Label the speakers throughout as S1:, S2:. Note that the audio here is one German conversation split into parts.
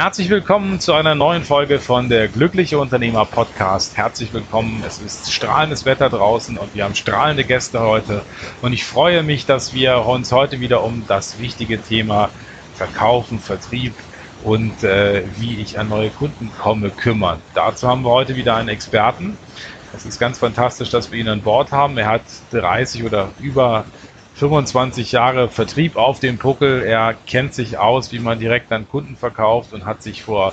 S1: Herzlich willkommen zu einer neuen Folge von der Glückliche Unternehmer Podcast. Herzlich willkommen. Es ist strahlendes Wetter draußen und wir haben strahlende Gäste heute. Und ich freue mich, dass wir uns heute wieder um das wichtige Thema Verkaufen, Vertrieb und äh, wie ich an neue Kunden komme, kümmern. Dazu haben wir heute wieder einen Experten. Es ist ganz fantastisch, dass wir ihn an Bord haben. Er hat 30 oder über 25 Jahre Vertrieb auf dem Puckel. Er kennt sich aus, wie man direkt an Kunden verkauft und hat sich vor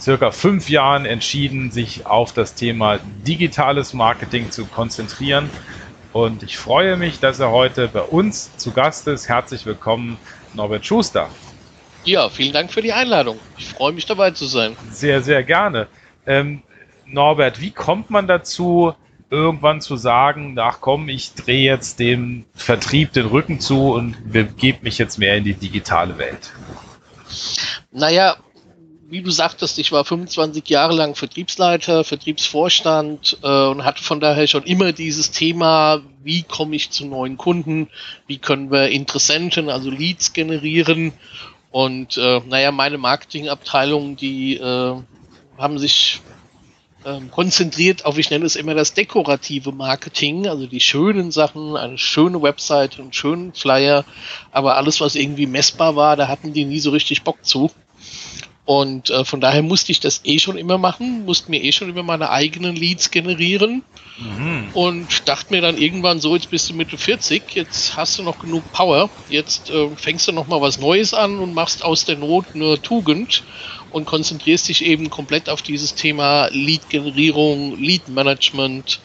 S1: circa fünf Jahren entschieden, sich auf das Thema digitales Marketing zu konzentrieren. Und ich freue mich, dass er heute bei uns zu Gast ist. Herzlich willkommen, Norbert Schuster.
S2: Ja, vielen Dank für die Einladung. Ich freue mich dabei zu sein.
S1: Sehr, sehr gerne. Ähm, Norbert, wie kommt man dazu, irgendwann zu sagen, ach komm, ich drehe jetzt dem Vertrieb den Rücken zu und begebe mich jetzt mehr in die digitale Welt?
S2: Naja, wie du sagtest, ich war 25 Jahre lang Vertriebsleiter, Vertriebsvorstand äh, und hatte von daher schon immer dieses Thema, wie komme ich zu neuen Kunden, wie können wir Interessenten, also Leads generieren. Und äh, naja, meine Marketingabteilung, die äh, haben sich ähm, konzentriert auf, ich nenne es immer das dekorative Marketing, also die schönen Sachen, eine schöne Website, einen schönen Flyer, aber alles, was irgendwie messbar war, da hatten die nie so richtig Bock zu. Und äh, von daher musste ich das eh schon immer machen, musste mir eh schon immer meine eigenen Leads generieren mhm. und dachte mir dann irgendwann so, jetzt bist du Mitte 40, jetzt hast du noch genug Power, jetzt äh, fängst du noch mal was Neues an und machst aus der Not nur Tugend und konzentrierst dich eben komplett auf dieses Thema Lead-Generierung, Lead-Management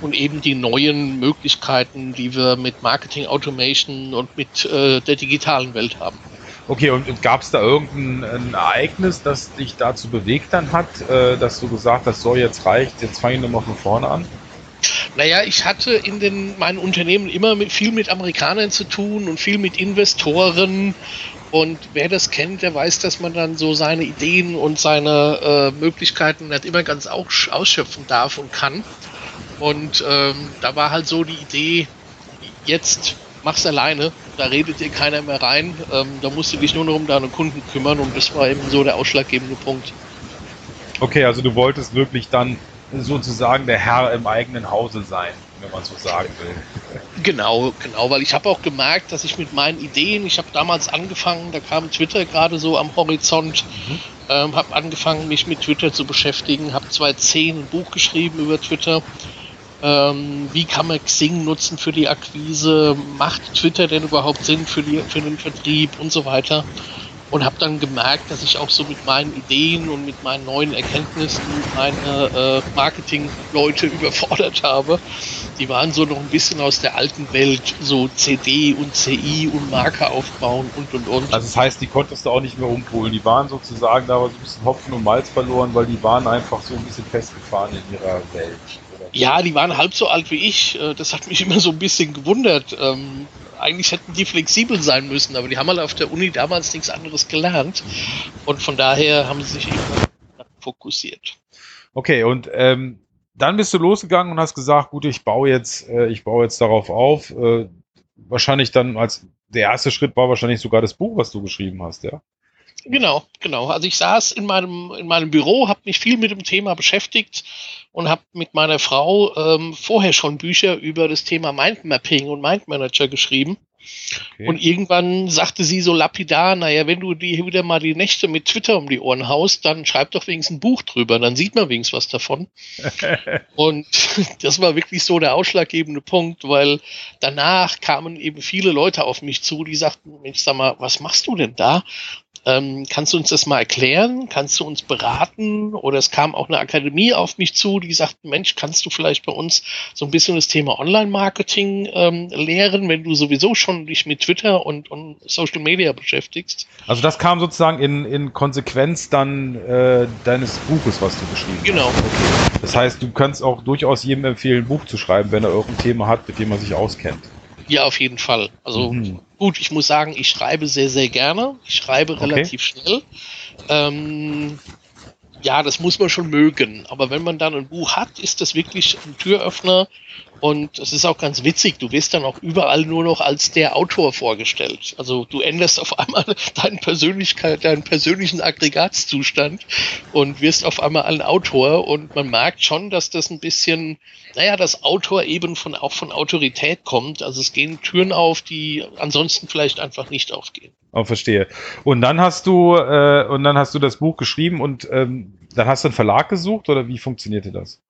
S2: und eben die neuen Möglichkeiten, die wir mit Marketing Automation und mit äh, der digitalen Welt haben.
S1: Okay, und, und gab es da irgendein Ereignis, das dich dazu bewegt dann hat, äh, dass du gesagt hast, so jetzt reicht, jetzt fange ich nochmal von vorne an?
S2: Naja, ich hatte in den, meinen Unternehmen immer mit, viel mit Amerikanern zu tun und viel mit Investoren und wer das kennt, der weiß, dass man dann so seine Ideen und seine äh, Möglichkeiten nicht immer ganz ausschöpfen darf und kann. Und ähm, da war halt so die Idee, jetzt mach's alleine, da redet dir keiner mehr rein, ähm, da musst du dich nur noch um deine Kunden kümmern und das war eben so der ausschlaggebende Punkt.
S1: Okay, also du wolltest wirklich dann sozusagen der Herr im eigenen Hause sein wenn man so sagen will.
S2: Genau, genau, weil ich habe auch gemerkt, dass ich mit meinen Ideen, ich habe damals angefangen, da kam Twitter gerade so am Horizont, mhm. ähm, habe angefangen, mich mit Twitter zu beschäftigen, habe 2010 ein Buch geschrieben über Twitter. Ähm, wie kann man Xing nutzen für die Akquise? Macht Twitter denn überhaupt Sinn für, die, für den Vertrieb und so weiter? und habe dann gemerkt, dass ich auch so mit meinen Ideen und mit meinen neuen Erkenntnissen meine äh, Marketing-Leute überfordert habe. Die waren so noch ein bisschen aus der alten Welt, so CD und CI und Marker aufbauen und und und.
S1: Also das heißt, die konntest du auch nicht mehr umpolen. Die waren sozusagen da war so ein bisschen Hopfen und Malz verloren, weil die waren einfach so ein bisschen festgefahren in ihrer Welt.
S2: Ja, die waren halb so alt wie ich. Äh, das hat mich immer so ein bisschen gewundert. Ähm, eigentlich hätten die flexibel sein müssen, aber die haben halt auf der Uni damals nichts anderes gelernt und von daher haben sie sich eben fokussiert.
S1: Okay, und ähm, dann bist du losgegangen und hast gesagt, gut, ich baue jetzt, äh, ich baue jetzt darauf auf. Äh, wahrscheinlich dann als der erste Schritt war wahrscheinlich sogar das Buch, was du geschrieben hast, ja?
S2: Genau, genau. Also ich saß in meinem, in meinem Büro, habe mich viel mit dem Thema beschäftigt und habe mit meiner Frau ähm, vorher schon Bücher über das Thema Mindmapping und Mindmanager geschrieben. Okay. Und irgendwann sagte sie so lapidar, naja, wenn du dir wieder mal die Nächte mit Twitter um die Ohren haust, dann schreib doch wenigstens ein Buch drüber, dann sieht man wenigstens was davon. und das war wirklich so der ausschlaggebende Punkt, weil danach kamen eben viele Leute auf mich zu, die sagten, Mensch, sag mal, was machst du denn da? Ähm, kannst du uns das mal erklären? Kannst du uns beraten? Oder es kam auch eine Akademie auf mich zu, die sagten, Mensch, kannst du vielleicht bei uns so ein bisschen das Thema Online-Marketing ähm, lehren, wenn du sowieso schon dich mit Twitter und, und Social Media beschäftigst?
S1: Also das kam sozusagen in, in Konsequenz dann äh, deines Buches, was du geschrieben
S2: genau. hast. Genau. Okay.
S1: Das heißt, du kannst auch durchaus jedem empfehlen, ein Buch zu schreiben, wenn er irgendein Thema hat, mit dem man sich auskennt.
S2: Ja, auf jeden Fall. Also mhm. gut, ich muss sagen, ich schreibe sehr, sehr gerne. Ich schreibe okay. relativ schnell. Ähm, ja, das muss man schon mögen. Aber wenn man dann ein Buch hat, ist das wirklich ein Türöffner. Und es ist auch ganz witzig, du wirst dann auch überall nur noch als der Autor vorgestellt. Also du änderst auf einmal deine Persönlichkeit, deinen persönlichen Aggregatzustand und wirst auf einmal ein Autor. Und man merkt schon, dass das ein bisschen, naja, das Autor eben von, auch von Autorität kommt. Also es gehen Türen auf, die ansonsten vielleicht einfach nicht aufgehen.
S1: Oh, verstehe. Und dann hast du äh, und dann hast du das Buch geschrieben und ähm, dann hast du einen Verlag gesucht oder wie funktionierte das?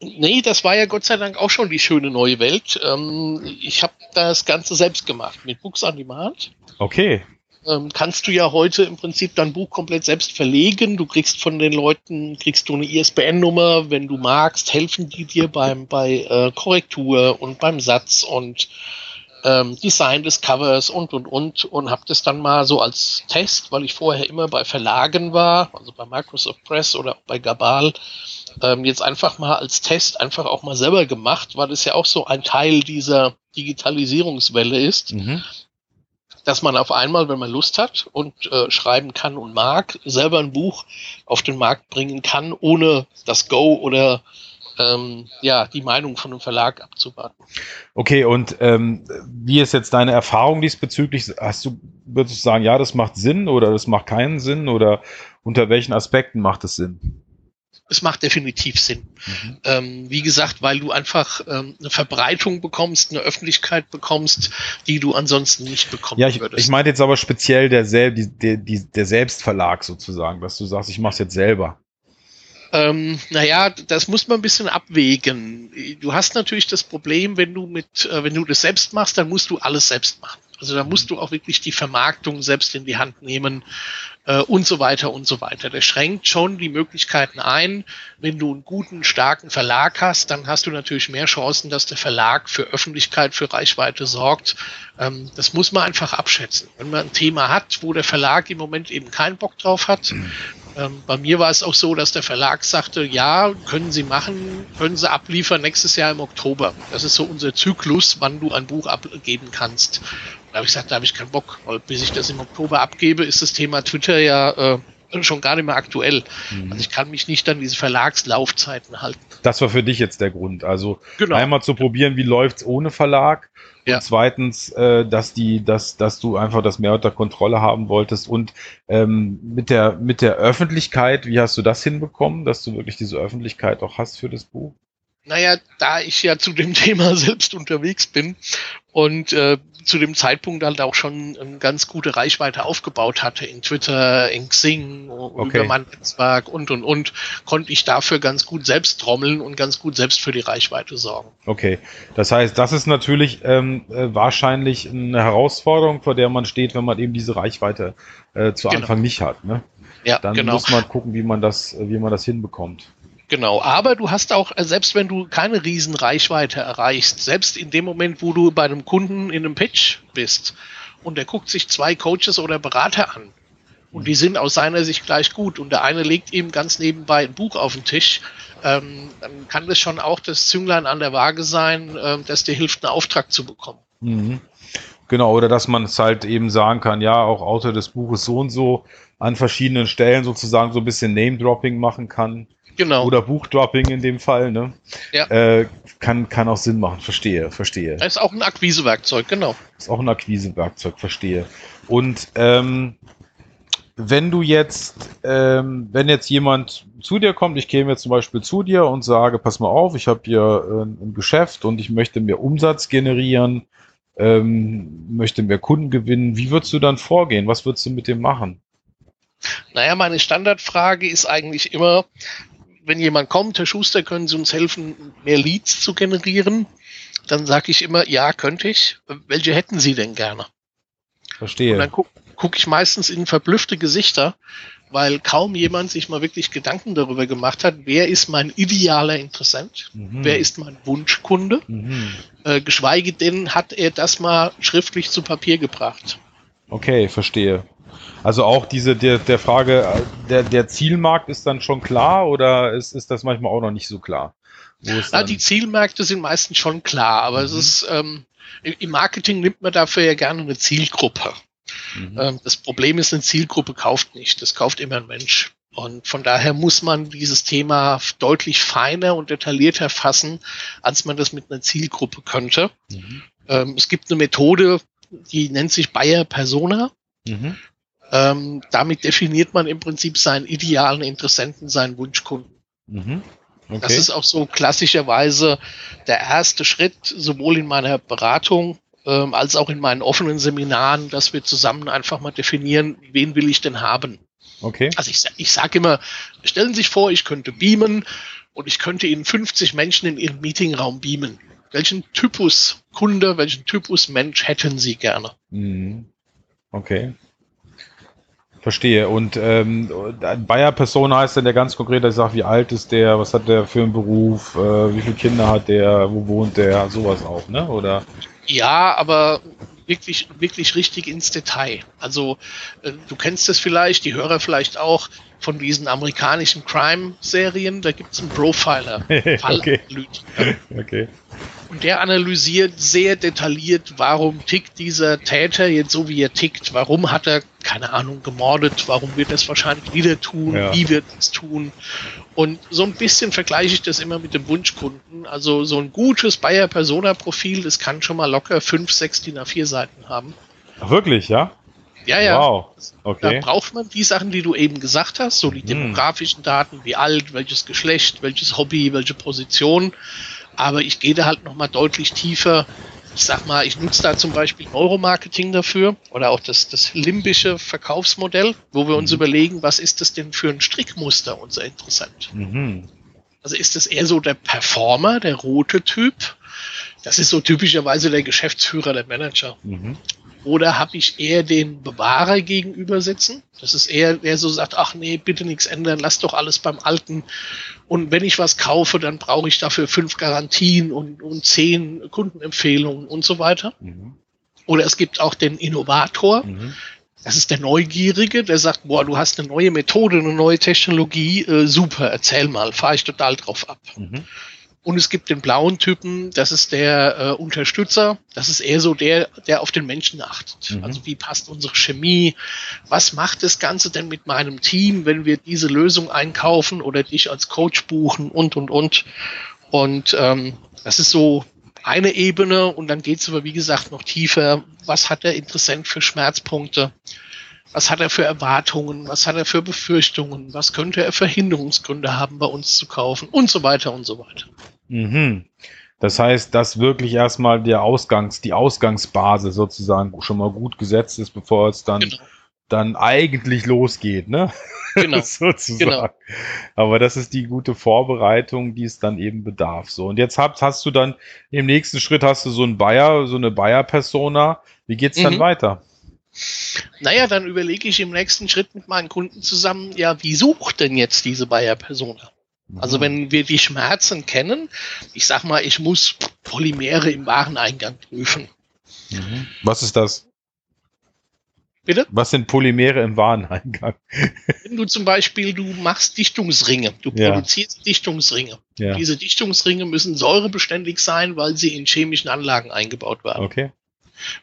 S2: Nee, das war ja Gott sei Dank auch schon die schöne neue Welt. Ähm, ich habe das Ganze selbst gemacht mit Books on Demand.
S1: Okay.
S2: Ähm, kannst du ja heute im Prinzip dein Buch komplett selbst verlegen. Du kriegst von den Leuten, kriegst du eine ISBN-Nummer, wenn du magst, helfen die dir beim bei äh, Korrektur und beim Satz und ähm, Design des Covers und und und und habe das dann mal so als Test, weil ich vorher immer bei Verlagen war, also bei Microsoft Press oder bei Gabal, ähm, jetzt einfach mal als Test einfach auch mal selber gemacht, weil das ja auch so ein Teil dieser Digitalisierungswelle ist. Mhm. Dass man auf einmal, wenn man Lust hat und äh, schreiben kann und mag, selber ein Buch auf den Markt bringen kann, ohne das Go oder ähm, ja, die Meinung von einem Verlag abzuwarten.
S1: Okay, und ähm, wie ist jetzt deine Erfahrung diesbezüglich? Hast du, würdest du sagen, ja, das macht Sinn oder das macht keinen Sinn oder unter welchen Aspekten macht es Sinn?
S2: Es macht definitiv Sinn. Mhm. Ähm, wie gesagt, weil du einfach ähm, eine Verbreitung bekommst, eine Öffentlichkeit bekommst, die du ansonsten nicht bekommen
S1: ja, ich, würdest. Ich meine jetzt aber speziell der, Sel die, der, die, der Selbstverlag sozusagen, dass du sagst, ich mache es jetzt selber.
S2: Ähm, naja, das muss man ein bisschen abwägen. Du hast natürlich das Problem, wenn du mit, äh, wenn du das selbst machst, dann musst du alles selbst machen. Also da musst du auch wirklich die Vermarktung selbst in die Hand nehmen äh, und so weiter und so weiter. Der schränkt schon die Möglichkeiten ein. Wenn du einen guten, starken Verlag hast, dann hast du natürlich mehr Chancen, dass der Verlag für Öffentlichkeit, für Reichweite sorgt. Ähm, das muss man einfach abschätzen. Wenn man ein Thema hat, wo der Verlag im Moment eben keinen Bock drauf hat, ähm, bei mir war es auch so, dass der Verlag sagte, ja, können Sie machen, können Sie abliefern nächstes Jahr im Oktober. Das ist so unser Zyklus, wann du ein Buch abgeben kannst. Da habe ich gesagt, da habe ich keinen Bock, weil bis ich das im Oktober abgebe, ist das Thema Twitter ja äh, schon gar nicht mehr aktuell. Mhm. Also ich kann mich nicht an diese Verlagslaufzeiten halten.
S1: Das war für dich jetzt der Grund. Also genau. einmal zu probieren, wie läuft's ohne Verlag ja. Und zweitens, äh, dass die, dass, dass du einfach das mehr unter Kontrolle haben wolltest. Und ähm, mit der mit der Öffentlichkeit, wie hast du das hinbekommen, dass du wirklich diese Öffentlichkeit auch hast für das Buch?
S2: Naja, da ich ja zu dem Thema selbst unterwegs bin und äh, zu dem Zeitpunkt halt auch schon eine ganz gute Reichweite aufgebaut hatte in Twitter, in Xing, okay. über mein Netzwerk und und und, konnte ich dafür ganz gut selbst trommeln und ganz gut selbst für die Reichweite sorgen.
S1: Okay, das heißt, das ist natürlich ähm, äh, wahrscheinlich eine Herausforderung, vor der man steht, wenn man eben diese Reichweite äh, zu genau. Anfang nicht hat. Ne? Ja, Dann genau. muss man gucken, wie man das, wie man das hinbekommt.
S2: Genau, aber du hast auch, äh, selbst wenn du keine Riesenreichweite erreichst, selbst in dem Moment, wo du bei einem Kunden in einem Pitch bist und der guckt sich zwei Coaches oder Berater an und die sind aus seiner Sicht gleich gut und der eine legt ihm ganz nebenbei ein Buch auf den Tisch, ähm, dann kann das schon auch das Zünglein an der Waage sein, äh, das dir hilft, einen Auftrag zu bekommen. Mhm.
S1: Genau, oder dass man es halt eben sagen kann, ja, auch Autor des Buches so und so an verschiedenen Stellen sozusagen so ein bisschen Name-Dropping machen kann. Genau. Oder Buchdropping in dem Fall, ne? Ja. Äh, kann, kann auch Sinn machen, verstehe, verstehe.
S2: ist auch ein Akquisewerkzeug, genau.
S1: Ist auch ein Akquisewerkzeug, verstehe. Und ähm, wenn du jetzt, ähm, wenn jetzt jemand zu dir kommt, ich käme jetzt zum Beispiel zu dir und sage, pass mal auf, ich habe hier äh, ein Geschäft und ich möchte mehr Umsatz generieren, ähm, möchte mehr Kunden gewinnen, wie würdest du dann vorgehen? Was würdest du mit dem machen?
S2: Naja, meine Standardfrage ist eigentlich immer, wenn jemand kommt, Herr Schuster, können Sie uns helfen, mehr Leads zu generieren? Dann sage ich immer, ja, könnte ich. Welche hätten Sie denn gerne?
S1: Verstehe. Und
S2: dann gucke guck ich meistens in verblüffte Gesichter, weil kaum jemand sich mal wirklich Gedanken darüber gemacht hat, wer ist mein idealer Interessent, mhm. wer ist mein Wunschkunde, mhm. äh, geschweige denn hat er das mal schriftlich zu Papier gebracht.
S1: Okay, verstehe. Also auch diese der, der Frage, der, der Zielmarkt ist dann schon klar oder ist, ist das manchmal auch noch nicht so klar?
S2: Na, die Zielmärkte sind meistens schon klar, aber mhm. es ist, ähm, Im Marketing nimmt man dafür ja gerne eine Zielgruppe. Mhm. Ähm, das Problem ist, eine Zielgruppe kauft nicht. Das kauft immer ein Mensch. Und von daher muss man dieses Thema deutlich feiner und detaillierter fassen, als man das mit einer Zielgruppe könnte. Mhm. Ähm, es gibt eine Methode, die nennt sich Bayer Persona. Mhm. Ähm, damit definiert man im Prinzip seinen idealen Interessenten, seinen Wunschkunden. Mhm. Okay. Das ist auch so klassischerweise der erste Schritt, sowohl in meiner Beratung ähm, als auch in meinen offenen Seminaren, dass wir zusammen einfach mal definieren, wen will ich denn haben. Okay. Also ich, ich sage immer, stellen Sie sich vor, ich könnte beamen und ich könnte Ihnen 50 Menschen in Ihren Meetingraum beamen. Welchen Typus Kunde, welchen Typus Mensch hätten Sie gerne? Mhm.
S1: Okay. Verstehe. Und ähm, Bayer-Person heißt dann der ganz konkret, dass ich sage, wie alt ist der, was hat der für einen Beruf, äh, wie viele Kinder hat der, wo wohnt der, sowas auch, ne? Oder?
S2: Ja, aber wirklich, wirklich richtig ins Detail. Also äh, du kennst es vielleicht, die Hörer vielleicht auch von diesen amerikanischen Crime-Serien, da gibt es einen Profiler. okay. okay. Und der analysiert sehr detailliert, warum tickt dieser Täter jetzt so, wie er tickt. Warum hat er, keine Ahnung, gemordet? Warum wird er es wahrscheinlich wieder tun? Ja. Wie wird es tun? Und so ein bisschen vergleiche ich das immer mit dem Wunschkunden. Also so ein gutes Bayer-Persona-Profil, das kann schon mal locker fünf, sechs DIN A4 Seiten haben.
S1: Ach, wirklich, ja?
S2: Ja, ja. Wow. Okay. Da braucht man die Sachen, die du eben gesagt hast, so die hm. demografischen Daten, wie alt, welches Geschlecht, welches Hobby, welche Position. Aber ich gehe da halt nochmal deutlich tiefer. Ich sag mal, ich nutze da zum Beispiel Neuromarketing dafür oder auch das, das limbische Verkaufsmodell, wo wir uns mhm. überlegen, was ist das denn für ein Strickmuster, unser Interessent. Mhm. Also ist das eher so der Performer, der rote Typ? Das ist so typischerweise der Geschäftsführer, der Manager. Mhm. Oder habe ich eher den Bewahrer gegenüber sitzen? Das ist eher, der so sagt, ach nee, bitte nichts ändern, lass doch alles beim Alten. Und wenn ich was kaufe, dann brauche ich dafür fünf Garantien und, und zehn Kundenempfehlungen und so weiter. Mhm. Oder es gibt auch den Innovator. Mhm. Das ist der Neugierige, der sagt, boah, du hast eine neue Methode, eine neue Technologie, äh, super, erzähl mal, fahre ich total drauf ab. Mhm. Und es gibt den blauen Typen, das ist der äh, Unterstützer. Das ist eher so der, der auf den Menschen achtet. Mhm. Also wie passt unsere Chemie? Was macht das Ganze denn mit meinem Team, wenn wir diese Lösung einkaufen oder dich als Coach buchen und, und, und. Und ähm, das ist so eine Ebene und dann geht es aber, wie gesagt, noch tiefer. Was hat der Interessent für Schmerzpunkte? Was hat er für Erwartungen? Was hat er für Befürchtungen? Was könnte er für Hinderungsgründe haben, bei uns zu kaufen? Und so weiter und so weiter.
S1: Mhm. Das heißt, dass wirklich erstmal der Ausgangs, die Ausgangsbasis sozusagen schon mal gut gesetzt ist, bevor es dann, genau. dann eigentlich losgeht, ne? Genau. sozusagen. Genau. Aber das ist die gute Vorbereitung, die es dann eben bedarf. So. Und jetzt hast, hast du dann im nächsten Schritt hast du so ein Bayer, so eine Bayer-Persona. Wie geht's dann mhm. weiter?
S2: Naja, dann überlege ich im nächsten Schritt mit meinen Kunden zusammen, ja, wie sucht denn jetzt diese Bayer-Persona? Also wenn wir die Schmerzen kennen, ich sag mal, ich muss Polymere im Wareneingang prüfen.
S1: Mhm. Was ist das? Bitte? Was sind Polymere im Wareneingang?
S2: Wenn du zum Beispiel, du machst Dichtungsringe, du ja. produzierst Dichtungsringe. Ja. Diese Dichtungsringe müssen säurebeständig sein, weil sie in chemischen Anlagen eingebaut werden. Okay.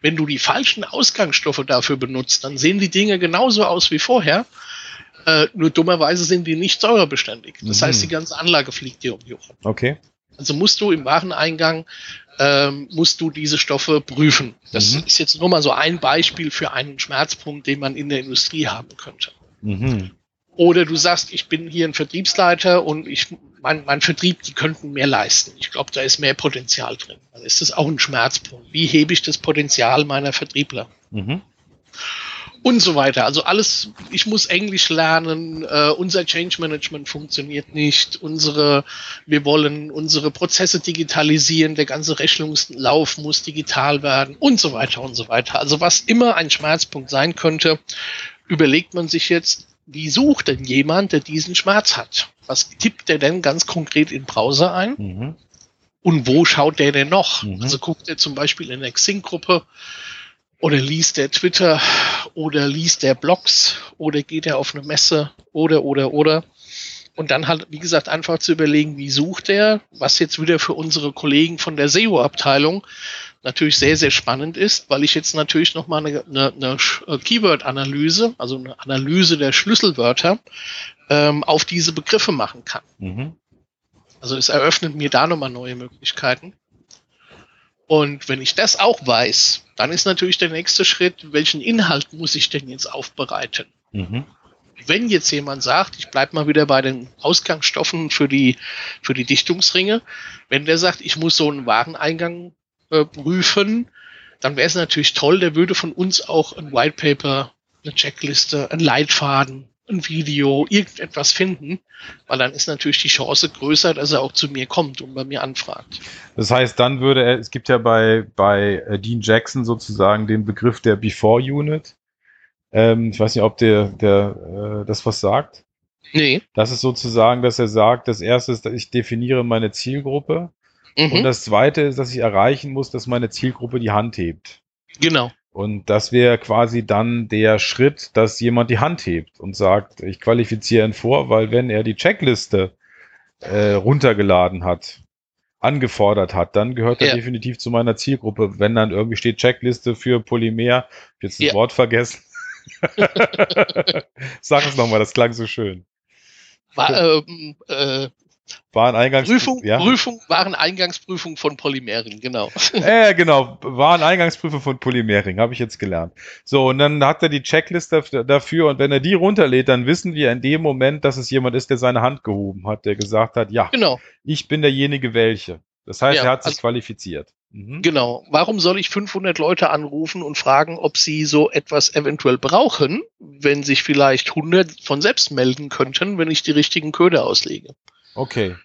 S2: Wenn du die falschen Ausgangsstoffe dafür benutzt, dann sehen die Dinge genauso aus wie vorher, äh, nur dummerweise sind die nicht säurebeständig. Das mhm. heißt, die ganze Anlage fliegt dir um die Ohren.
S1: Okay.
S2: Also musst du im Wareneingang ähm, musst du diese Stoffe prüfen. Das mhm. ist jetzt nur mal so ein Beispiel für einen Schmerzpunkt, den man in der Industrie haben könnte. Mhm. Oder du sagst, ich bin hier ein Vertriebsleiter und ich, mein, mein Vertrieb, die könnten mehr leisten. Ich glaube, da ist mehr Potenzial drin. Dann ist das auch ein Schmerzpunkt. Wie hebe ich das Potenzial meiner Vertriebler? Mhm und so weiter. Also alles, ich muss Englisch lernen, äh, unser Change Management funktioniert nicht, unsere, wir wollen unsere Prozesse digitalisieren, der ganze Rechnungslauf muss digital werden und so weiter und so weiter. Also was immer ein Schmerzpunkt sein könnte, überlegt man sich jetzt, wie sucht denn jemand, der diesen Schmerz hat? Was tippt der denn ganz konkret in Browser ein? Mhm. Und wo schaut der denn noch? Mhm. Also guckt er zum Beispiel in der Xing-Gruppe, oder liest der Twitter oder liest der Blogs oder geht er auf eine Messe oder oder oder. Und dann halt, wie gesagt, einfach zu überlegen, wie sucht er, was jetzt wieder für unsere Kollegen von der SEO-Abteilung, natürlich sehr, sehr spannend ist, weil ich jetzt natürlich nochmal eine, eine, eine äh, Keyword-Analyse, also eine Analyse der Schlüsselwörter ähm, auf diese Begriffe machen kann. Mhm. Also es eröffnet mir da nochmal neue Möglichkeiten. Und wenn ich das auch weiß, dann ist natürlich der nächste Schritt, welchen Inhalt muss ich denn jetzt aufbereiten? Mhm. Wenn jetzt jemand sagt, ich bleibe mal wieder bei den Ausgangsstoffen für die, für die Dichtungsringe, wenn der sagt, ich muss so einen Wareneingang äh, prüfen, dann wäre es natürlich toll, der würde von uns auch ein White Paper, eine Checkliste, ein Leitfaden, ein Video, irgendetwas finden, weil dann ist natürlich die Chance größer, dass er auch zu mir kommt und bei mir anfragt.
S1: Das heißt, dann würde er, es gibt ja bei, bei äh, Dean Jackson sozusagen den Begriff der Before Unit. Ähm, ich weiß nicht, ob der, der äh, das was sagt.
S2: Nee.
S1: Das ist sozusagen, dass er sagt, das erste ist, ich definiere meine Zielgruppe. Mhm. Und das zweite ist, dass ich erreichen muss, dass meine Zielgruppe die Hand hebt.
S2: Genau.
S1: Und das wäre quasi dann der Schritt, dass jemand die Hand hebt und sagt, ich qualifiziere ihn vor, weil wenn er die Checkliste äh, runtergeladen hat, angefordert hat, dann gehört er ja. definitiv zu meiner Zielgruppe. Wenn dann irgendwie steht Checkliste für Polymer, jetzt das ja. Wort vergessen. Sag es nochmal, das klang so schön.
S2: War, ähm, äh,
S1: Wareneingangsprüfung,
S2: ja? Prüfung, Wareneingangsprüfung von Polymering, genau.
S1: Äh, genau, Wareneingangsprüfung von Polymering, habe ich jetzt gelernt. So, und dann hat er die Checkliste dafür und wenn er die runterlädt, dann wissen wir in dem Moment, dass es jemand ist, der seine Hand gehoben hat, der gesagt hat, ja,
S2: genau.
S1: ich bin derjenige welche. Das heißt, ja, er hat sich also, qualifiziert.
S2: Mhm. Genau. Warum soll ich 500 Leute anrufen und fragen, ob sie so etwas eventuell brauchen, wenn sich vielleicht 100 von selbst melden könnten, wenn ich die richtigen Köder auslege?
S1: Okay.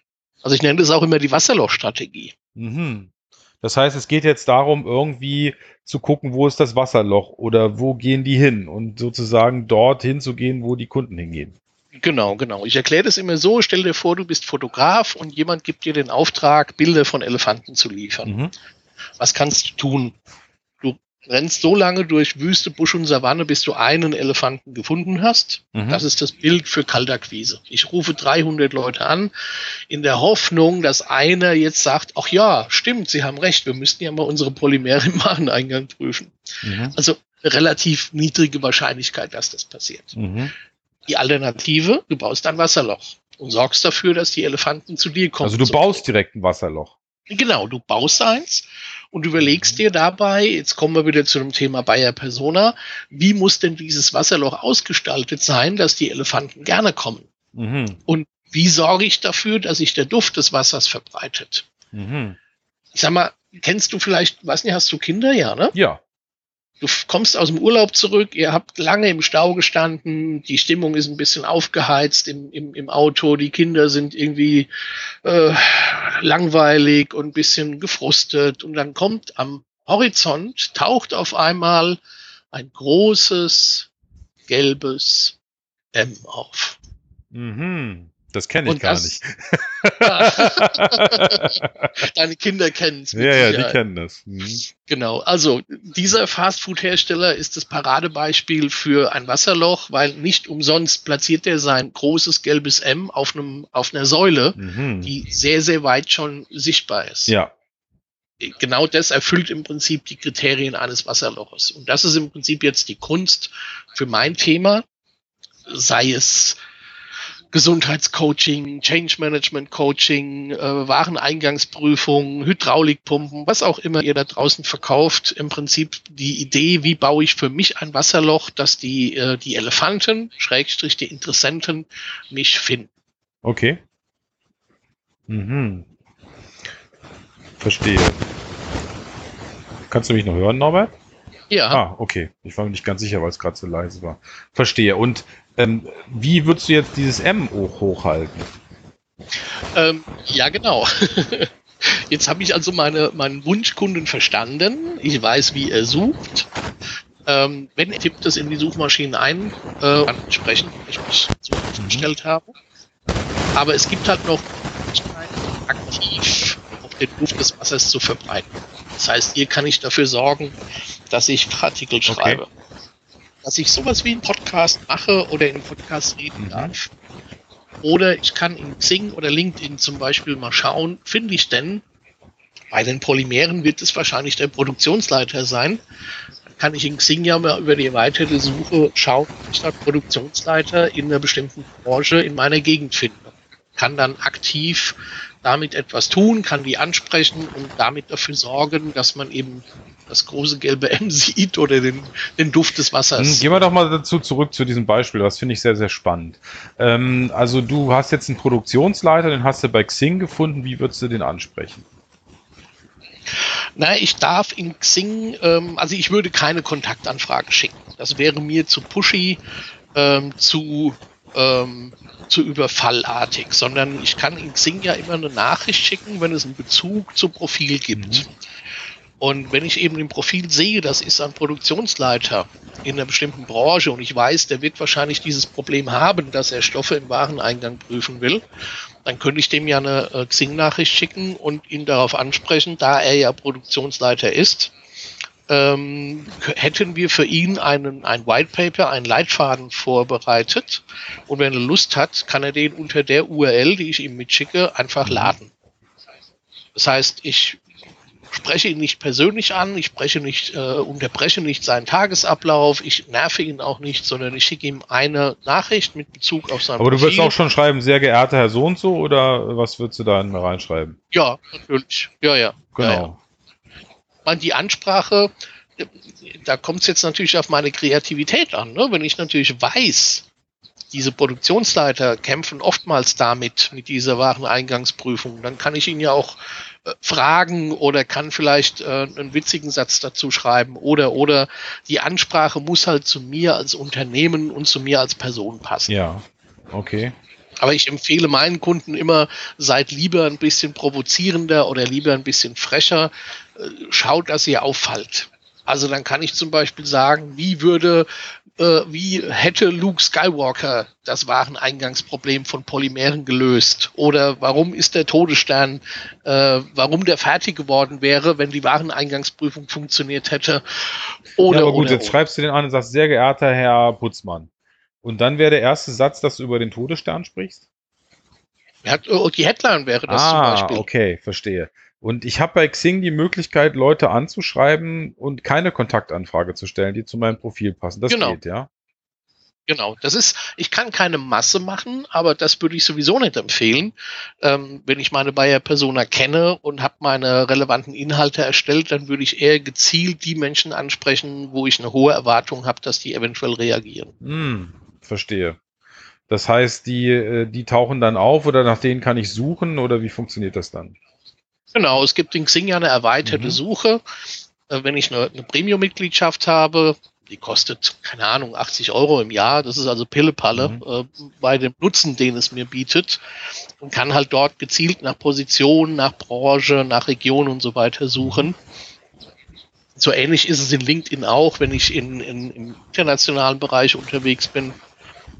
S2: Also ich nenne das auch immer die Wasserlochstrategie.
S1: Mhm. Das heißt, es geht jetzt darum, irgendwie zu gucken, wo ist das Wasserloch oder wo gehen die hin und sozusagen dort hinzugehen, wo die Kunden hingehen.
S2: Genau, genau. Ich erkläre das immer so, stell dir vor, du bist Fotograf und jemand gibt dir den Auftrag, Bilder von Elefanten zu liefern. Mhm. Was kannst du tun? Rennst so lange durch Wüste, Busch und Savanne, bis du einen Elefanten gefunden hast. Mhm. Das ist das Bild für Kaltakquise. Ich rufe 300 Leute an, in der Hoffnung, dass einer jetzt sagt, ach ja, stimmt, Sie haben recht, wir müssten ja mal unsere Polymere im Wareneingang prüfen. Mhm. Also relativ niedrige Wahrscheinlichkeit, dass das passiert. Mhm. Die Alternative, du baust ein Wasserloch und sorgst dafür, dass die Elefanten zu dir kommen.
S1: Also du baust direkt ein Wasserloch.
S2: Genau, du baust eins und überlegst dir dabei, jetzt kommen wir wieder zu dem Thema Bayer Persona, wie muss denn dieses Wasserloch ausgestaltet sein, dass die Elefanten gerne kommen? Mhm. Und wie sorge ich dafür, dass sich der Duft des Wassers verbreitet? Mhm. Ich sag mal, kennst du vielleicht, weiß nicht, hast du Kinder? Ja, ne?
S1: Ja.
S2: Du kommst aus dem Urlaub zurück, ihr habt lange im Stau gestanden, die Stimmung ist ein bisschen aufgeheizt im, im, im Auto, die Kinder sind irgendwie äh, langweilig und ein bisschen gefrustet und dann kommt am Horizont, taucht auf einmal ein großes gelbes M auf.
S1: Mhm. Das kenne ich und gar das, nicht.
S2: Deine Kinder kennen es.
S1: Ja, ja, die kennen das. Mhm.
S2: Genau. Also dieser Fastfood-Hersteller ist das Paradebeispiel für ein Wasserloch, weil nicht umsonst platziert er sein großes gelbes M auf einem auf einer Säule, mhm. die sehr sehr weit schon sichtbar ist.
S1: Ja.
S2: Genau das erfüllt im Prinzip die Kriterien eines Wasserloches. Und das ist im Prinzip jetzt die Kunst für mein Thema, sei es Gesundheitscoaching, Change Management Coaching, äh, Wareneingangsprüfung, Hydraulikpumpen, was auch immer ihr da draußen verkauft. Im Prinzip die Idee, wie baue ich für mich ein Wasserloch, dass die, äh, die Elefanten, Schrägstrich die Interessenten, mich finden.
S1: Okay. Mhm. Verstehe. Kannst du mich noch hören, Norbert?
S2: Ja.
S1: Ah, okay. Ich war mir nicht ganz sicher, weil es gerade so leise war. Verstehe. Und ähm, wie würdest du jetzt dieses M hoch hochhalten?
S2: Ähm, ja, genau. Jetzt habe ich also meine, meinen Wunschkunden verstanden. Ich weiß, wie er sucht. Ähm, wenn er tippt das in die Suchmaschine ein, äh, ansprechen, ich mich zugestellt mhm. habe. Aber es gibt halt noch Möglichkeiten, aktiv auf den Duft des Wassers zu verbreiten. Das heißt, hier kann ich dafür sorgen, dass ich Artikel schreibe. Okay. Dass ich sowas wie einen Podcast mache oder in einem Podcast reden mhm. darf. Oder ich kann in Xing oder LinkedIn zum Beispiel mal schauen, finde ich denn Bei den Polymeren wird es wahrscheinlich der Produktionsleiter sein. Dann kann ich in Xing ja mal über die erweiterte Suche schauen, ob ich da Produktionsleiter in einer bestimmten Branche in meiner Gegend finde. Kann dann aktiv damit etwas tun, kann die ansprechen und damit dafür sorgen, dass man eben das große gelbe M sieht oder den, den Duft des Wassers.
S1: Hm, gehen wir doch mal dazu zurück zu diesem Beispiel. Das finde ich sehr, sehr spannend. Ähm, also du hast jetzt einen Produktionsleiter, den hast du bei Xing gefunden. Wie würdest du den ansprechen?
S2: Na, ich darf in Xing, ähm, also ich würde keine Kontaktanfrage schicken. Das wäre mir zu pushy, ähm, zu, ähm, zu überfallartig, sondern ich kann in Xing ja immer eine Nachricht schicken, wenn es einen Bezug zum Profil gibt. Mhm. Und wenn ich eben im Profil sehe, das ist ein Produktionsleiter in einer bestimmten Branche und ich weiß, der wird wahrscheinlich dieses Problem haben, dass er Stoffe im Wareneingang prüfen will, dann könnte ich dem ja eine äh, Xing-Nachricht schicken und ihn darauf ansprechen, da er ja Produktionsleiter ist. Ähm, hätten wir für ihn einen, ein White Paper, einen Leitfaden vorbereitet. Und wenn er Lust hat, kann er den unter der URL, die ich ihm mitschicke, einfach laden. Das heißt, ich spreche ihn nicht persönlich an, ich spreche nicht, äh, unterbreche nicht seinen Tagesablauf, ich nerve ihn auch nicht, sondern ich schicke ihm eine Nachricht mit Bezug auf sein
S1: Aber du wirst auch schon schreiben, sehr geehrter Herr so und so, oder was würdest du da reinschreiben?
S2: Ja, natürlich. Ja, ja. Genau. Ja, ja. Man, die Ansprache, da kommt es jetzt natürlich auf meine Kreativität an. Ne? Wenn ich natürlich weiß, diese Produktionsleiter kämpfen oftmals damit, mit dieser Wareneingangsprüfung, dann kann ich ihn ja auch fragen oder kann vielleicht äh, einen witzigen Satz dazu schreiben oder oder die Ansprache muss halt zu mir als Unternehmen und zu mir als Person passen.
S1: Ja, okay.
S2: Aber ich empfehle meinen Kunden immer, seid lieber ein bisschen provozierender oder lieber ein bisschen frecher. Äh, schaut, dass ihr auffallt. Also dann kann ich zum Beispiel sagen, wie würde äh, wie hätte Luke Skywalker das Wareneingangsproblem von Polymeren gelöst? Oder warum ist der Todesstern, äh, warum der fertig geworden wäre, wenn die Wareneingangsprüfung funktioniert hätte?
S1: Oder, ja, aber gut, oder, jetzt oder. schreibst du den an und sagst, sehr geehrter Herr Putzmann. Und dann wäre der erste Satz, dass du über den Todesstern sprichst?
S2: Ja, die Headline wäre das
S1: ah, zum Beispiel. Okay, verstehe. Und ich habe bei Xing die Möglichkeit, Leute anzuschreiben und keine Kontaktanfrage zu stellen, die zu meinem Profil passen. Das genau. geht, ja.
S2: Genau, das ist, ich kann keine Masse machen, aber das würde ich sowieso nicht empfehlen. Ähm, wenn ich meine Bayer Persona kenne und habe meine relevanten Inhalte erstellt, dann würde ich eher gezielt die Menschen ansprechen, wo ich eine hohe Erwartung habe, dass die eventuell reagieren.
S1: Hm, verstehe. Das heißt, die, äh, die tauchen dann auf oder nach denen kann ich suchen oder wie funktioniert das dann?
S2: Genau, es gibt in Xing ja eine erweiterte mhm. Suche. Äh, wenn ich eine, eine Premium-Mitgliedschaft habe, die kostet, keine Ahnung, 80 Euro im Jahr. Das ist also Pillepalle mhm. äh, bei dem Nutzen, den es mir bietet. Und kann halt dort gezielt nach Position, nach Branche, nach Region und so weiter suchen. So ähnlich ist es in LinkedIn auch, wenn ich in, in, im internationalen Bereich unterwegs bin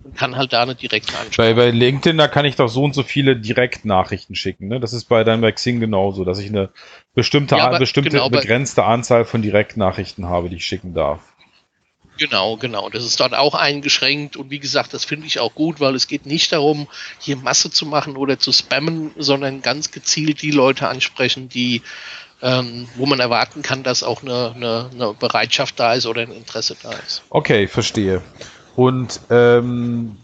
S2: und kann halt da eine direkte
S1: Ansprache. Bei, bei LinkedIn, da kann ich doch so und so viele Direktnachrichten schicken. Ne? Das ist bei deinem Xing genauso, dass ich eine bestimmte, ja, aber, bestimmte genau, begrenzte Anzahl von Direktnachrichten habe, die ich schicken darf.
S2: Genau, genau. Das ist dort auch eingeschränkt und wie gesagt, das finde ich auch gut, weil es geht nicht darum, hier Masse zu machen oder zu spammen, sondern ganz gezielt die Leute ansprechen, die ähm, wo man erwarten kann, dass auch eine, eine, eine Bereitschaft da ist oder ein Interesse da ist.
S1: Okay, verstehe. Und ähm,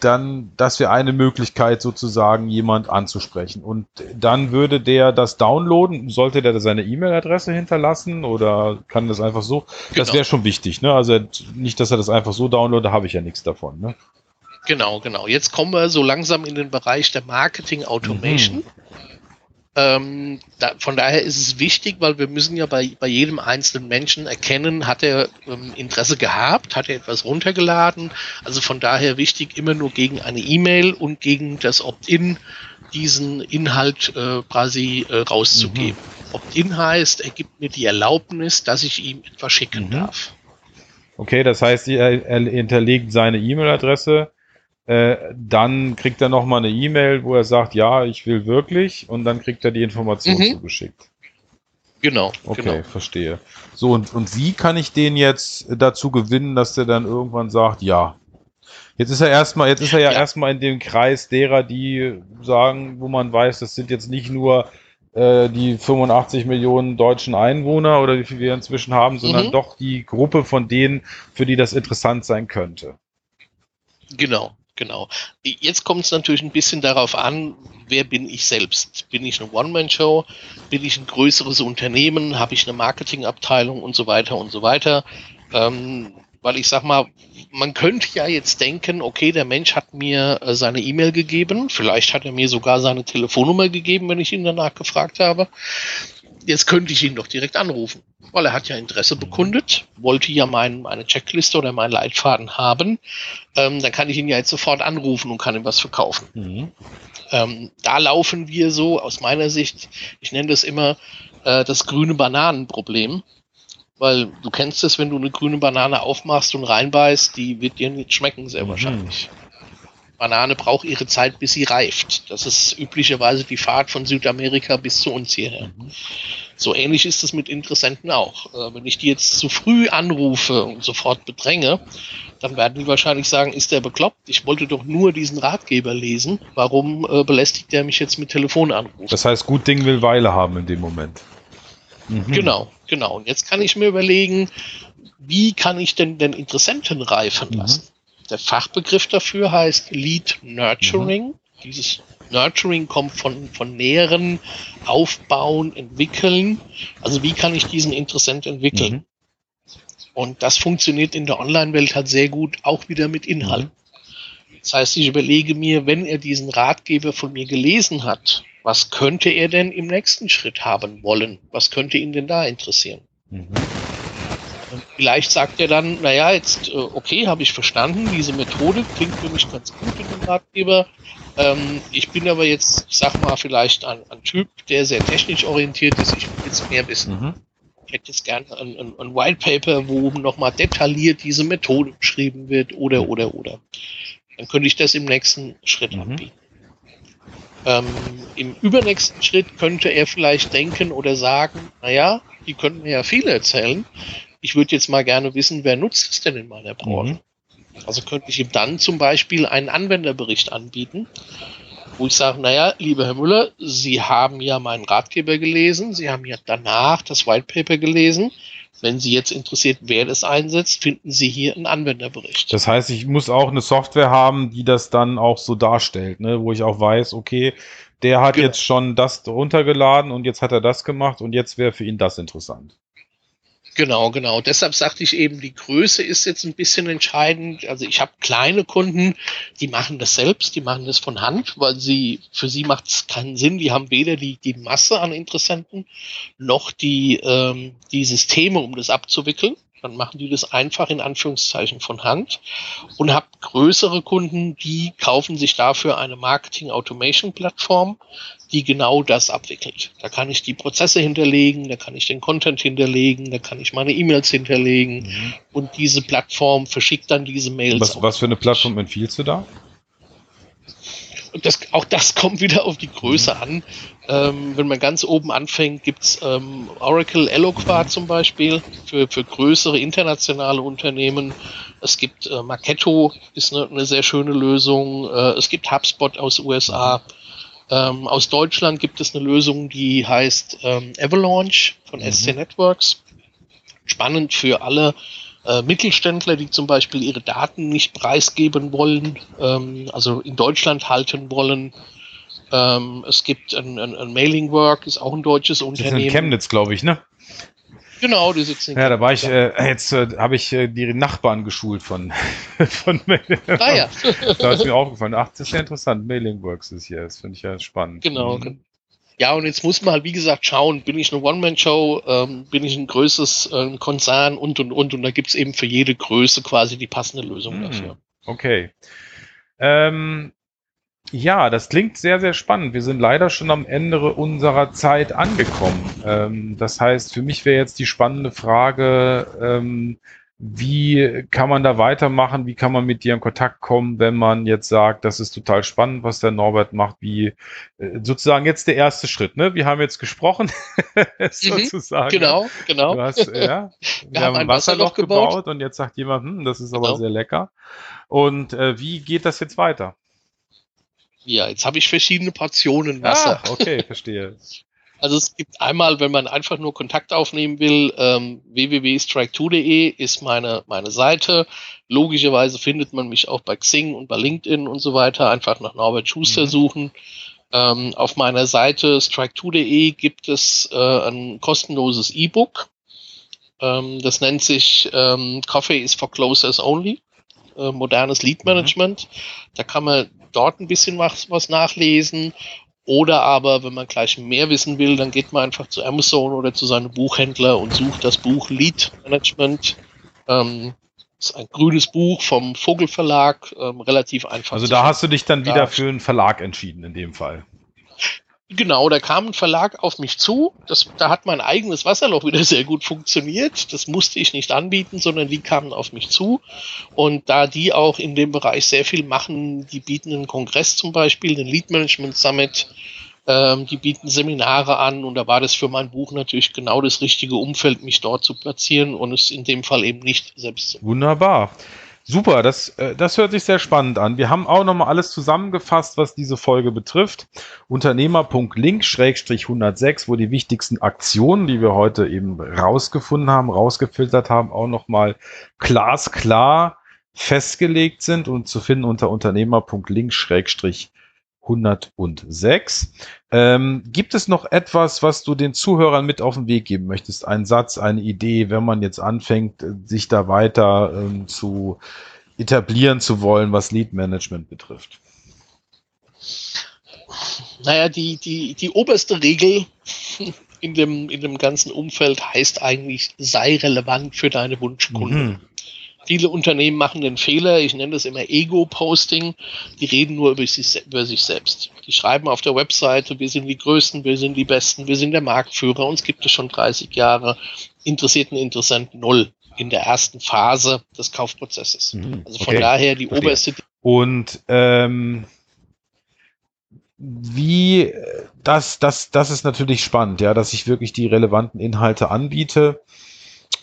S1: dann, das wäre eine Möglichkeit, sozusagen jemand anzusprechen. Und dann würde der das downloaden. Sollte der seine E-Mail-Adresse hinterlassen oder kann das einfach so? Genau. Das wäre schon wichtig. Ne? Also nicht, dass er das einfach so downloadet, da habe ich ja nichts davon. Ne?
S2: Genau, genau. Jetzt kommen wir so langsam in den Bereich der Marketing Automation. Mhm. Ähm, da, von daher ist es wichtig, weil wir müssen ja bei, bei jedem einzelnen Menschen erkennen, hat er ähm, Interesse gehabt, hat er etwas runtergeladen. Also von daher wichtig, immer nur gegen eine E-Mail und gegen das Opt-in diesen Inhalt äh, quasi äh, rauszugeben. Mhm. Opt-in heißt, er gibt mir die Erlaubnis, dass ich ihm etwas schicken mhm. darf.
S1: Okay, das heißt, er, er hinterlegt seine E-Mail-Adresse äh, dann kriegt er nochmal eine E-Mail, wo er sagt, ja, ich will wirklich, und dann kriegt er die Information mhm. zugeschickt.
S2: Genau.
S1: Okay,
S2: genau.
S1: verstehe. So, und, und wie kann ich den jetzt dazu gewinnen, dass der dann irgendwann sagt, ja. Jetzt ist er erstmal, jetzt ist er ja, ja. erstmal in dem Kreis derer, die sagen, wo man weiß, das sind jetzt nicht nur äh, die 85 Millionen deutschen Einwohner oder wie viel wir inzwischen haben, sondern mhm. doch die Gruppe von denen, für die das interessant sein könnte.
S2: Genau, genau. Jetzt kommt es natürlich ein bisschen darauf an, wer bin ich selbst? Bin ich eine One-Man-Show? Bin ich ein größeres Unternehmen? Habe ich eine Marketingabteilung und so weiter und so weiter? Ähm, weil ich sag mal, man könnte ja jetzt denken, okay, der Mensch hat mir äh, seine E-Mail gegeben, vielleicht hat er mir sogar seine Telefonnummer gegeben, wenn ich ihn danach gefragt habe. Jetzt könnte ich ihn doch direkt anrufen, weil er hat ja Interesse bekundet, wollte ja mein, meine Checkliste oder meinen Leitfaden haben. Ähm, dann kann ich ihn ja jetzt sofort anrufen und kann ihm was verkaufen. Mhm. Ähm, da laufen wir so, aus meiner Sicht, ich nenne das immer äh, das grüne Bananenproblem. Weil du kennst es, wenn du eine grüne Banane aufmachst und reinbeißt, die wird dir nicht schmecken, sehr mhm. Banane braucht ihre Zeit, bis sie reift. Das ist üblicherweise die Fahrt von Südamerika bis zu uns hierher. Mhm. So ähnlich ist es mit Interessenten auch. Äh, wenn ich die jetzt zu früh anrufe und sofort bedränge, dann werden die wahrscheinlich sagen, ist der bekloppt? Ich wollte doch nur diesen Ratgeber lesen. Warum äh, belästigt der mich jetzt mit Telefonanrufen?
S1: Das heißt, gut Ding will Weile haben in dem Moment.
S2: Mhm. Genau, genau. Und jetzt kann ich mir überlegen, wie kann ich denn den Interessenten reifen mhm. Der Fachbegriff dafür heißt Lead Nurturing. Mhm. Dieses Nurturing kommt von, von Nähren, Aufbauen, Entwickeln. Also wie kann ich diesen Interessent entwickeln? Mhm. Und das funktioniert in der Online-Welt halt sehr gut, auch wieder mit Inhalt. Mhm. Das heißt, ich überlege mir, wenn er diesen Ratgeber von mir gelesen hat, was könnte er denn im nächsten Schritt haben wollen? Was könnte ihn denn da interessieren? Mhm. Vielleicht sagt er dann, naja, jetzt, äh, okay, habe ich verstanden, diese Methode klingt für mich ganz gut in dem Ratgeber. Ähm, ich bin aber jetzt, ich sag mal, vielleicht ein, ein, Typ, der sehr technisch orientiert ist. Ich will jetzt mehr wissen. Mhm. Ich hätte jetzt gerne ein, ein, ein White Paper, wo nochmal detailliert diese Methode beschrieben wird oder, oder, oder. Dann könnte ich das im nächsten Schritt mhm. anbieten. Ähm, Im übernächsten Schritt könnte er vielleicht denken oder sagen, naja, die könnten mir ja viele erzählen. Ich würde jetzt mal gerne wissen, wer nutzt es denn in meiner Branche? Mhm. Also könnte ich ihm dann zum Beispiel einen Anwenderbericht anbieten, wo ich sage, naja, lieber Herr Müller, Sie haben ja meinen Ratgeber gelesen, Sie haben ja danach das White Paper gelesen. Wenn Sie jetzt interessiert, wer das einsetzt, finden Sie hier einen Anwenderbericht.
S1: Das heißt, ich muss auch eine Software haben, die das dann auch so darstellt, ne? wo ich auch weiß, okay, der hat genau. jetzt schon das runtergeladen und jetzt hat er das gemacht und jetzt wäre für ihn das interessant.
S2: Genau, genau. Deshalb sagte ich eben, die Größe ist jetzt ein bisschen entscheidend. Also ich habe kleine Kunden, die machen das selbst, die machen das von Hand, weil sie für sie macht es keinen Sinn. Die haben weder die, die Masse an Interessenten noch die, ähm, die Systeme, um das abzuwickeln. Dann machen die das einfach in Anführungszeichen von Hand und habe größere Kunden, die kaufen sich dafür eine Marketing Automation Plattform, die genau das abwickelt. Da kann ich die Prozesse hinterlegen, da kann ich den Content hinterlegen, da kann ich meine E-Mails hinterlegen mhm. und diese Plattform verschickt dann diese Mails.
S1: Was, was für eine Plattform empfiehlst du da?
S2: Das, auch das kommt wieder auf die Größe mhm. an. Ähm, wenn man ganz oben anfängt, gibt's ähm, Oracle Eloqua zum Beispiel für, für größere internationale Unternehmen. Es gibt äh, Marketo, ist eine, eine sehr schöne Lösung. Äh, es gibt HubSpot aus USA. Ähm, aus Deutschland gibt es eine Lösung, die heißt ähm, Avalanche von mhm. SC Networks. Spannend für alle äh, Mittelständler, die zum Beispiel ihre Daten nicht preisgeben wollen, ähm, also in Deutschland halten wollen. Ähm, es gibt ein, ein, ein Mailing Work, ist auch ein deutsches Unternehmen. Das ist in
S1: Chemnitz, glaube ich, ne?
S2: Genau, die sitzen
S1: in Ja, da war ich, äh, jetzt äh, habe ich äh, die Nachbarn geschult von, von Ah ja. da ist mir aufgefallen, ach, das ist ja interessant, Mailing Works ist hier, das finde ich ja spannend.
S2: Genau, mhm. Ja, und jetzt muss man halt, wie gesagt, schauen, bin ich eine One-Man-Show, ähm, bin ich ein größeres äh, Konzern und, und, und. Und da gibt's eben für jede Größe quasi die passende Lösung hm, dafür.
S1: Okay. Ähm, ja, das klingt sehr, sehr spannend. Wir sind leider schon am Ende unserer Zeit angekommen. Ähm, das heißt, für mich wäre jetzt die spannende Frage, ähm, wie kann man da weitermachen? Wie kann man mit dir in Kontakt kommen, wenn man jetzt sagt, das ist total spannend, was der Norbert macht? Wie äh, sozusagen jetzt der erste Schritt, ne? Wir haben jetzt gesprochen, mhm. sozusagen.
S2: Genau, genau.
S1: Hast, ja, wir, wir haben ein Wasserloch, gebaut. gebaut. und jetzt sagt jemand, hm, das ist aber genau. sehr lecker. Und äh, wie geht das jetzt weiter?
S2: Ja, jetzt habe ich verschiedene Portionen Wasser.
S1: Ah, okay, verstehe.
S2: Also es gibt einmal, wenn man einfach nur Kontakt aufnehmen will, ähm, www.strike2.de ist meine, meine Seite. Logischerweise findet man mich auch bei Xing und bei LinkedIn und so weiter. Einfach nach Norbert Schuster mhm. suchen. Ähm, auf meiner Seite strike2.de gibt es äh, ein kostenloses E-Book. Ähm, das nennt sich ähm, Coffee is for Closers Only. Äh, modernes Lead mhm. Management. Mhm. Da kann man dort ein bisschen was, was nachlesen oder aber, wenn man gleich mehr wissen will, dann geht man einfach zu Amazon oder zu seinem Buchhändler und sucht das Buch Lead Management. Ähm, das ist ein grünes Buch vom Vogelverlag, ähm, relativ einfach.
S1: Also da hast du dich dann wieder für einen Verlag entschieden in dem Fall.
S2: Genau, da kam ein Verlag auf mich zu. Das, da hat mein eigenes Wasserloch wieder sehr gut funktioniert. Das musste ich nicht anbieten, sondern die kamen auf mich zu. Und da die auch in dem Bereich sehr viel machen, die bieten einen Kongress zum Beispiel, den Lead Management Summit, ähm, die bieten Seminare an und da war das für mein Buch natürlich genau das richtige Umfeld, mich dort zu platzieren und es in dem Fall eben nicht selbst zu.
S1: Wunderbar. Super, das, äh, das hört sich sehr spannend an. Wir haben auch nochmal alles zusammengefasst, was diese Folge betrifft. Unternehmer.link-106, wo die wichtigsten Aktionen, die wir heute eben rausgefunden haben, rausgefiltert haben, auch nochmal glasklar festgelegt sind und zu finden unter Unternehmer.link-106. 106. Ähm, gibt es noch etwas, was du den Zuhörern mit auf den Weg geben möchtest? Ein Satz, eine Idee, wenn man jetzt anfängt, sich da weiter ähm, zu etablieren zu wollen, was Lead Management betrifft?
S2: Naja, die, die, die oberste Regel in dem, in dem ganzen Umfeld heißt eigentlich, sei relevant für deine Wunschkunden. Mhm. Viele Unternehmen machen den Fehler, ich nenne das immer Ego-Posting, die reden nur über sich, über sich, selbst. Die schreiben auf der Webseite, wir sind die Größten, wir sind die Besten, wir sind der Marktführer, uns gibt es schon 30 Jahre, interessierten Interessenten null in der ersten Phase des Kaufprozesses. Mhm, also von okay. daher die Verstehe. oberste.
S1: Und ähm, wie das, das, das ist natürlich spannend, ja, dass ich wirklich die relevanten Inhalte anbiete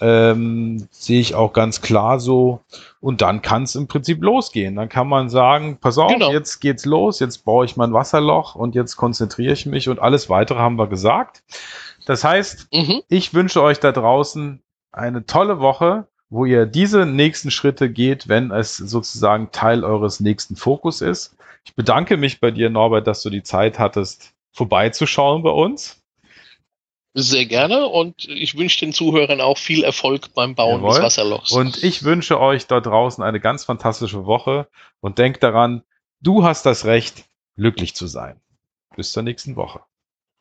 S1: ähm, sehe ich auch ganz klar so. Und dann kann es im Prinzip losgehen. Dann kann man sagen, pass auf, genau. jetzt geht's los, jetzt baue ich mein Wasserloch und jetzt konzentriere ich mich und alles weitere haben wir gesagt. Das heißt, mhm. ich wünsche euch da draußen eine tolle Woche, wo ihr diese nächsten Schritte geht, wenn es sozusagen Teil eures nächsten Fokus ist. Ich bedanke mich bei dir, Norbert, dass du die Zeit hattest, vorbeizuschauen bei uns.
S2: Sehr gerne und ich wünsche den Zuhörern auch viel Erfolg beim Bauen Jawohl. des Wasserlochs.
S1: Und ich wünsche euch da draußen eine ganz fantastische Woche und denkt daran, du hast das Recht, glücklich zu sein. Bis zur nächsten Woche.